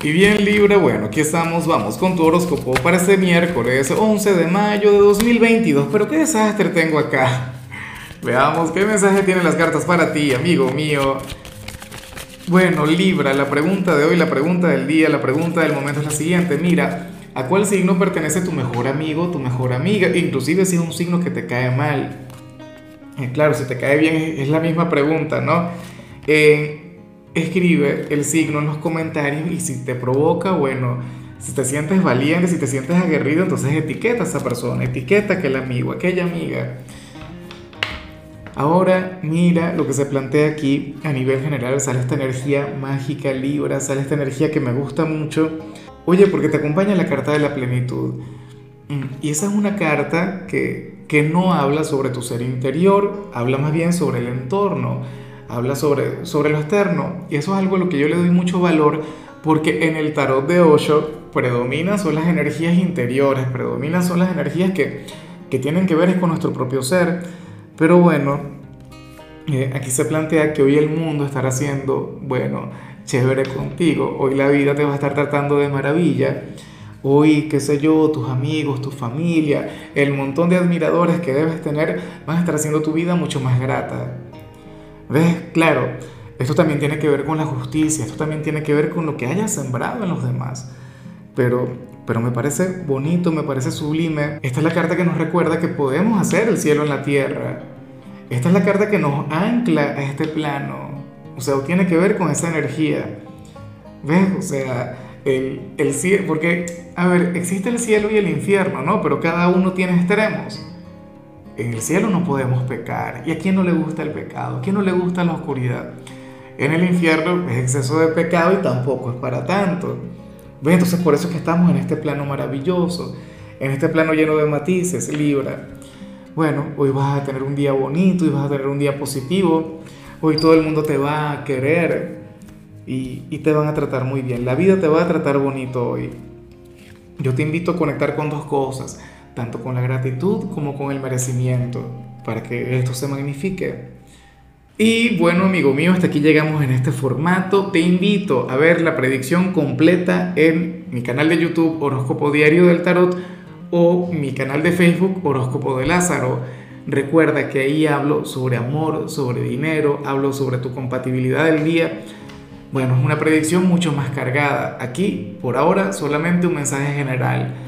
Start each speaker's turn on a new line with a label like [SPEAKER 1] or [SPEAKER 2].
[SPEAKER 1] Y bien Libra, bueno, aquí estamos, vamos con tu horóscopo para este miércoles 11 de mayo de 2022. Pero qué desastre tengo acá. Veamos qué mensaje tienen las cartas para ti, amigo mío. Bueno, Libra, la pregunta de hoy, la pregunta del día, la pregunta del momento es la siguiente. Mira, ¿a cuál signo pertenece tu mejor amigo, tu mejor amiga? Inclusive si es un signo que te cae mal. Eh, claro, si te cae bien es la misma pregunta, ¿no? Eh, escribe el signo en los comentarios y si te provoca, bueno, si te sientes valiente, si te sientes aguerrido, entonces etiqueta a esa persona, etiqueta a aquel amigo, aquella amiga. Ahora mira lo que se plantea aquí a nivel general, sale esta energía mágica, libra, sale esta energía que me gusta mucho. Oye, porque te acompaña la carta de la plenitud. Mm, y esa es una carta que, que no habla sobre tu ser interior, habla más bien sobre el entorno habla sobre, sobre lo externo. Y eso es algo a lo que yo le doy mucho valor porque en el tarot de Osho predominan son las energías interiores, predominan son las energías que, que tienen que ver con nuestro propio ser. Pero bueno, eh, aquí se plantea que hoy el mundo estará siendo, bueno, chévere contigo. Hoy la vida te va a estar tratando de maravilla. Hoy, qué sé yo, tus amigos, tu familia, el montón de admiradores que debes tener van a estar haciendo tu vida mucho más grata. ¿Ves? Claro, esto también tiene que ver con la justicia, esto también tiene que ver con lo que hayas sembrado en los demás. Pero, pero me parece bonito, me parece sublime. Esta es la carta que nos recuerda que podemos hacer el cielo en la tierra. Esta es la carta que nos ancla a este plano. O sea, tiene que ver con esa energía. ¿Ves? O sea, el, el cielo, porque, a ver, existe el cielo y el infierno, ¿no? Pero cada uno tiene extremos. En el cielo no podemos pecar. ¿Y a quién no le gusta el pecado? ¿A quién no le gusta la oscuridad? En el infierno es exceso de pecado y tampoco es para tanto. ¿Ves? Entonces por eso es que estamos en este plano maravilloso, en este plano lleno de matices, Libra. Bueno, hoy vas a tener un día bonito y vas a tener un día positivo. Hoy todo el mundo te va a querer y, y te van a tratar muy bien. La vida te va a tratar bonito hoy. Yo te invito a conectar con dos cosas tanto con la gratitud como con el merecimiento, para que esto se magnifique. Y bueno, amigo mío, hasta aquí llegamos en este formato. Te invito a ver la predicción completa en mi canal de YouTube Horóscopo Diario del Tarot o mi canal de Facebook Horóscopo de Lázaro. Recuerda que ahí hablo sobre amor, sobre dinero, hablo sobre tu compatibilidad del día. Bueno, es una predicción mucho más cargada. Aquí, por ahora, solamente un mensaje general